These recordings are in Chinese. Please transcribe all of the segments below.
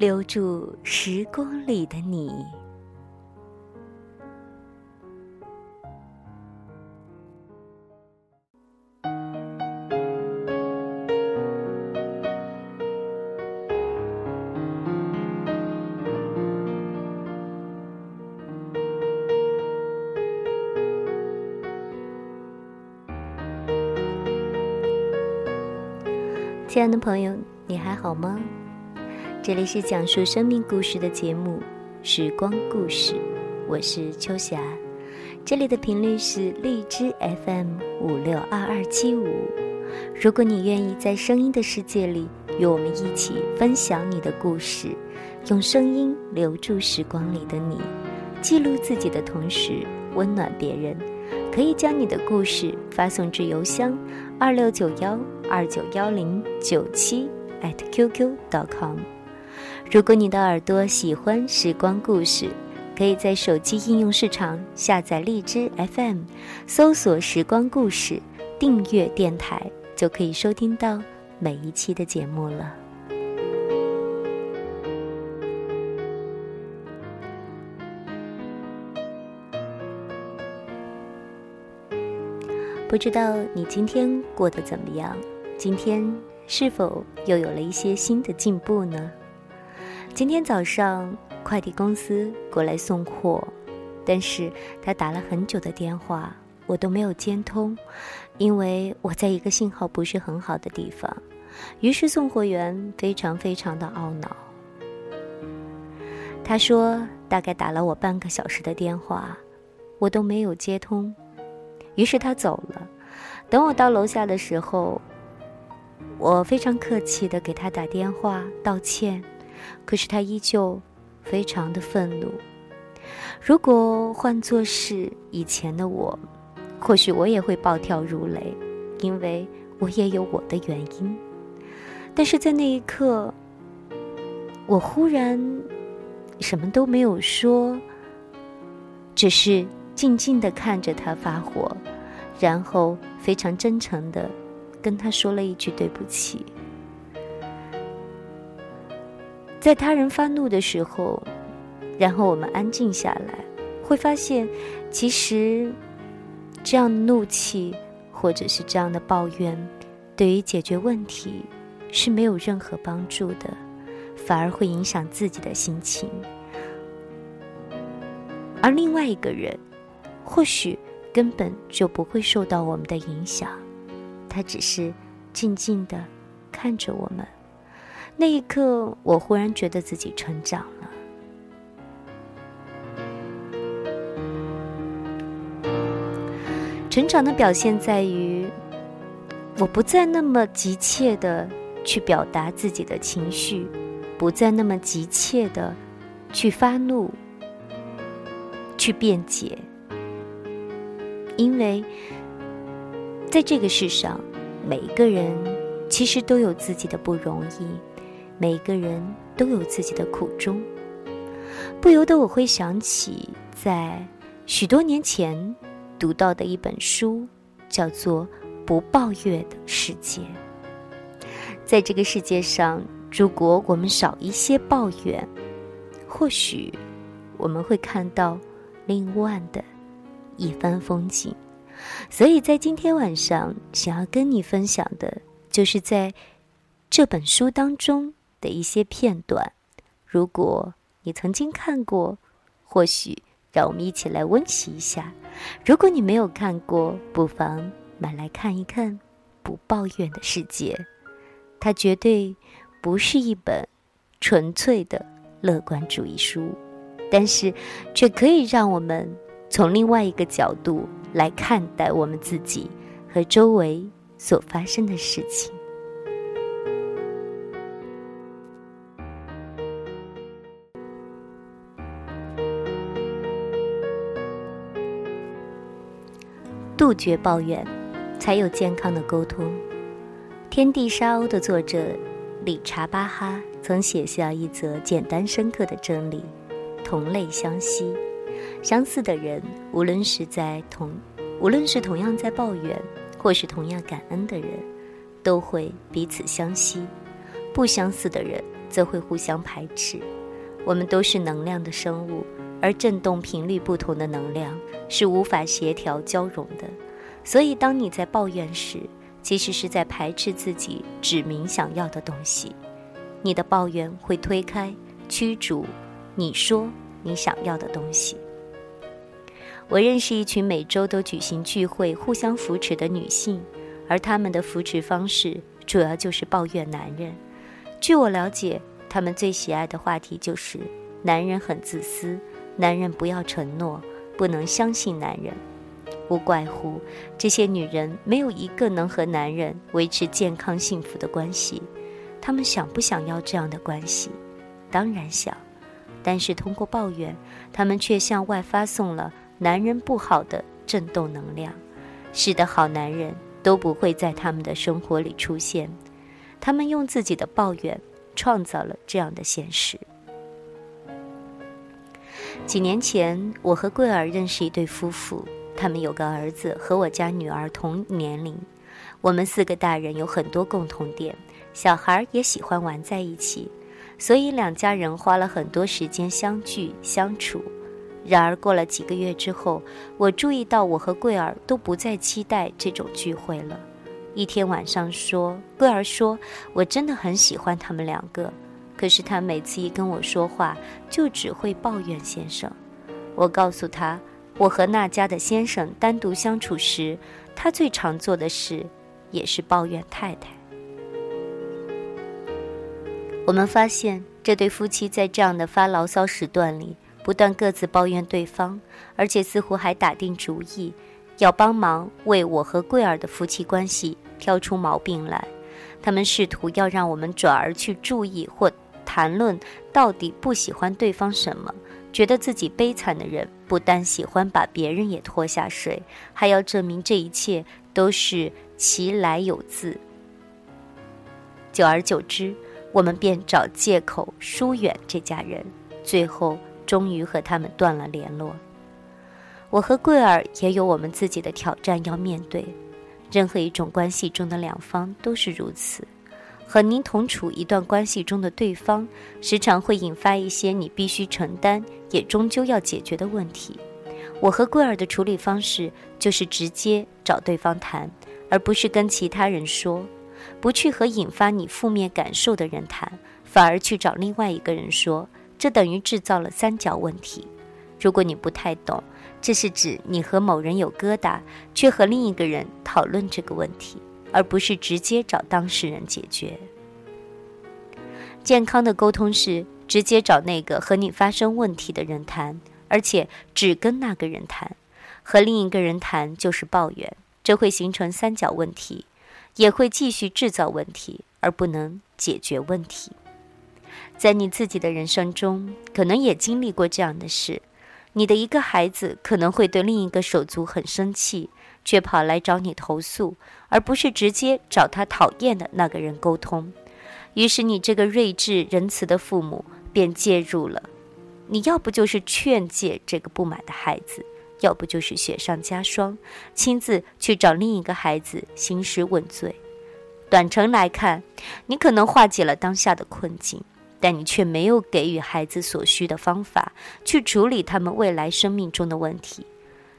留住时光里的你。亲爱的朋友，你还好吗？这里是讲述生命故事的节目《时光故事》，我是秋霞。这里的频率是荔枝 FM 五六二二七五。如果你愿意在声音的世界里与我们一起分享你的故事，用声音留住时光里的你，记录自己的同时温暖别人，可以将你的故事发送至邮箱二六九幺。二九幺零九七 at qq.com。如果你的耳朵喜欢时光故事，可以在手机应用市场下载荔枝 FM，搜索“时光故事”，订阅电台，就可以收听到每一期的节目了。不知道你今天过得怎么样？今天是否又有了一些新的进步呢？今天早上快递公司过来送货，但是他打了很久的电话，我都没有接通，因为我在一个信号不是很好的地方。于是送货员非常非常的懊恼，他说大概打了我半个小时的电话，我都没有接通。于是他走了。等我到楼下的时候。我非常客气的给他打电话道歉，可是他依旧非常的愤怒。如果换作是以前的我，或许我也会暴跳如雷，因为我也有我的原因。但是在那一刻，我忽然什么都没有说，只是静静的看着他发火，然后非常真诚的。跟他说了一句对不起。在他人发怒的时候，然后我们安静下来，会发现，其实这样的怒气或者是这样的抱怨，对于解决问题是没有任何帮助的，反而会影响自己的心情。而另外一个人，或许根本就不会受到我们的影响。他只是静静的看着我们，那一刻，我忽然觉得自己成长了。成长的表现在于，我不再那么急切的去表达自己的情绪，不再那么急切的去发怒、去辩解，因为。在这个世上，每一个人其实都有自己的不容易，每个人都有自己的苦衷。不由得我会想起，在许多年前读到的一本书，叫做《不抱怨的世界》。在这个世界上，如果我们少一些抱怨，或许我们会看到另外的一番风景。所以在今天晚上，想要跟你分享的，就是在这本书当中的一些片段。如果你曾经看过，或许让我们一起来温习一下；如果你没有看过，不妨买来看一看。不抱怨的世界，它绝对不是一本纯粹的乐观主义书，但是却可以让我们从另外一个角度。来看待我们自己和周围所发生的事情。杜绝抱怨，才有健康的沟通。《天地沙鸥》的作者理查巴哈曾写下一则简单深刻的真理：同类相吸。相似的人，无论是在同，无论是同样在抱怨，或是同样感恩的人，都会彼此相吸；不相似的人，则会互相排斥。我们都是能量的生物，而振动频率不同的能量是无法协调交融的。所以，当你在抱怨时，其实是在排斥自己指明想要的东西。你的抱怨会推开、驱逐你说你想要的东西。我认识一群每周都举行聚会、互相扶持的女性，而她们的扶持方式主要就是抱怨男人。据我了解，她们最喜爱的话题就是男人很自私，男人不要承诺，不能相信男人。无怪乎这些女人没有一个能和男人维持健康幸福的关系。她们想不想要这样的关系？当然想，但是通过抱怨，她们却向外发送了。男人不好的震动能量，使得好男人都不会在他们的生活里出现。他们用自己的抱怨创造了这样的现实。几年前，我和桂儿认识一对夫妇，他们有个儿子和我家女儿同年龄。我们四个大人有很多共同点，小孩也喜欢玩在一起，所以两家人花了很多时间相聚相处。然而，过了几个月之后，我注意到我和桂儿都不再期待这种聚会了。一天晚上，说桂儿说：“我真的很喜欢他们两个，可是他每次一跟我说话，就只会抱怨先生。”我告诉他，我和那家的先生单独相处时，他最常做的事也是抱怨太太。我们发现，这对夫妻在这样的发牢骚时段里。不断各自抱怨对方，而且似乎还打定主意，要帮忙为我和桂儿的夫妻关系挑出毛病来。他们试图要让我们转而去注意或谈论到底不喜欢对方什么。觉得自己悲惨的人，不但喜欢把别人也拖下水，还要证明这一切都是其来有自。久而久之，我们便找借口疏远这家人，最后。终于和他们断了联络。我和桂儿也有我们自己的挑战要面对。任何一种关系中的两方都是如此。和您同处一段关系中的对方，时常会引发一些你必须承担，也终究要解决的问题。我和桂儿的处理方式就是直接找对方谈，而不是跟其他人说。不去和引发你负面感受的人谈，反而去找另外一个人说。这等于制造了三角问题。如果你不太懂，这是指你和某人有疙瘩，却和另一个人讨论这个问题，而不是直接找当事人解决。健康的沟通是直接找那个和你发生问题的人谈，而且只跟那个人谈。和另一个人谈就是抱怨，这会形成三角问题，也会继续制造问题，而不能解决问题。在你自己的人生中，可能也经历过这样的事：你的一个孩子可能会对另一个手足很生气，却跑来找你投诉，而不是直接找他讨厌的那个人沟通。于是，你这个睿智仁慈的父母便介入了。你要不就是劝诫这个不满的孩子，要不就是雪上加霜，亲自去找另一个孩子兴师问罪。短程来看，你可能化解了当下的困境。但你却没有给予孩子所需的方法去处理他们未来生命中的问题。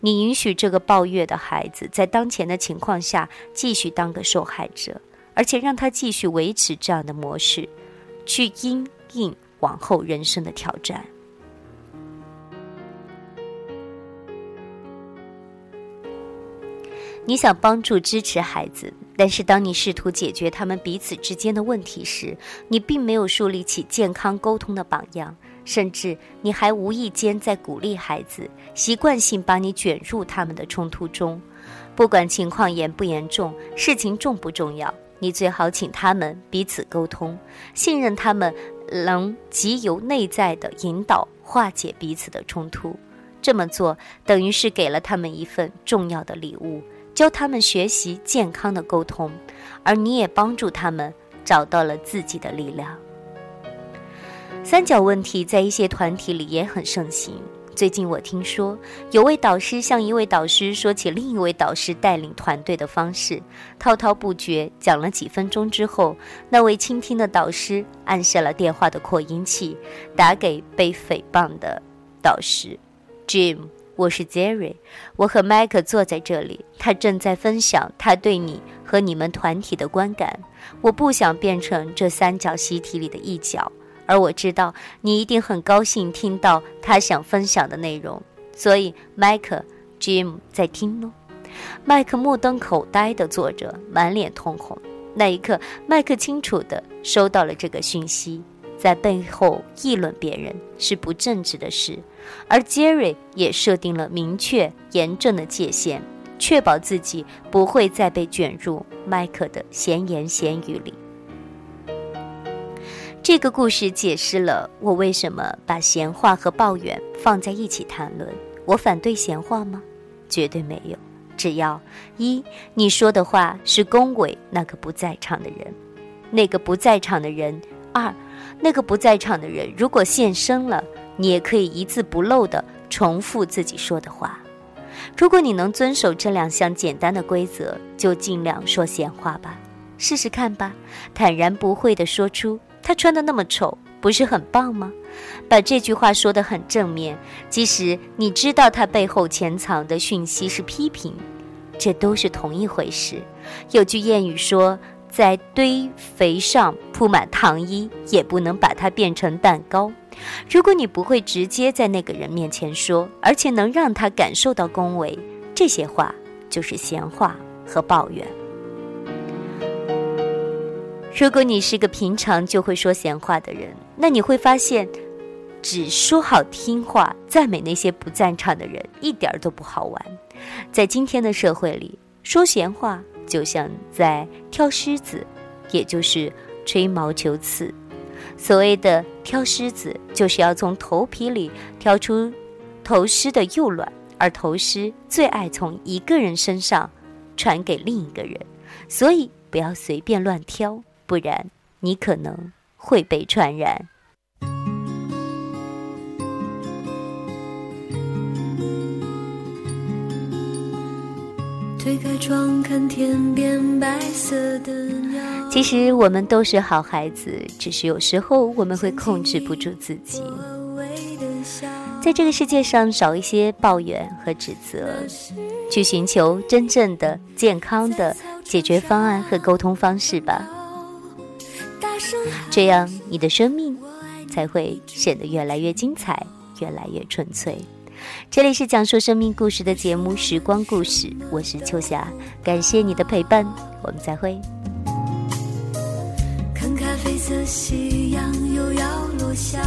你允许这个抱怨的孩子在当前的情况下继续当个受害者，而且让他继续维持这样的模式，去应应往后人生的挑战。你想帮助支持孩子。但是，当你试图解决他们彼此之间的问题时，你并没有树立起健康沟通的榜样，甚至你还无意间在鼓励孩子习惯性把你卷入他们的冲突中。不管情况严不严重，事情重不重要，你最好请他们彼此沟通，信任他们能藉由内在的引导化解彼此的冲突。这么做等于是给了他们一份重要的礼物，教他们学习健康的沟通，而你也帮助他们找到了自己的力量。三角问题在一些团体里也很盛行。最近我听说，有位导师向一位导师说起另一位导师带领团队的方式，滔滔不绝讲了几分钟之后，那位倾听的导师按下了电话的扩音器，打给被诽谤的导师，Jim，我是 Jerry，我和 Mike 坐在这里，他正在分享他对你和你们团体的观感，我不想变成这三角习题里的一角。而我知道你一定很高兴听到他想分享的内容，所以麦克、Jim 在听喽。麦克目瞪口呆地坐着，满脸通红。那一刻，麦克清楚地收到了这个讯息：在背后议论别人是不正直的事，而 Jerry 也设定了明确、严正的界限，确保自己不会再被卷入麦克的闲言闲语里。这个故事解释了我为什么把闲话和抱怨放在一起谈论。我反对闲话吗？绝对没有。只要一你说的话是恭维那个不在场的人，那个不在场的人；二那个不在场的人如果现身了，你也可以一字不漏地重复自己说的话。如果你能遵守这两项简单的规则，就尽量说闲话吧，试试看吧，坦然不讳地说出。他穿的那么丑，不是很棒吗？把这句话说得很正面，即使你知道他背后潜藏的讯息是批评，这都是同一回事。有句谚语说，在堆肥上铺满糖衣，也不能把它变成蛋糕。如果你不会直接在那个人面前说，而且能让他感受到恭维，这些话就是闲话和抱怨。如果你是个平常就会说闲话的人，那你会发现，只说好听话、赞美那些不赞成的人，一点都不好玩。在今天的社会里，说闲话就像在挑虱子，也就是吹毛求疵。所谓的挑虱子，就是要从头皮里挑出头虱的幼卵，而头虱最爱从一个人身上传给另一个人，所以不要随便乱挑。不然，你可能会被传染。推开窗看天边白色的鸟。其实我们都是好孩子，只是有时候我们会控制不住自己。在这个世界上，少一些抱怨和指责，去寻求真正的健康的解决方案和沟通方式吧。这样，你的生命才会显得越来越精彩，越来越纯粹。这里是讲述生命故事的节目《时光故事》，我是秋霞，感谢你的陪伴，我们再会。看咖啡色夕阳又要落下，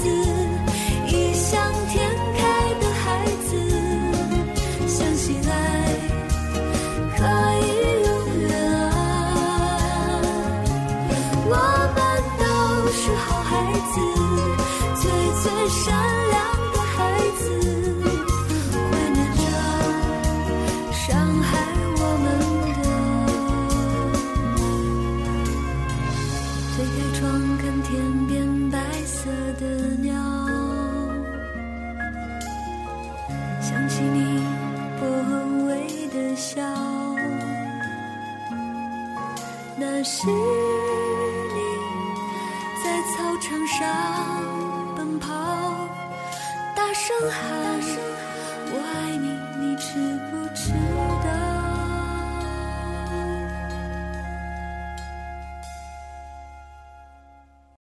子异想天开的孩子相信爱可以永远啊我们都是好孩子最最善良的孩子怀念着伤害我们的推开窗看天边白色的鸟想起你，我微的笑。那是你在操场上奔跑，大声喊。我爱你，你知不知道？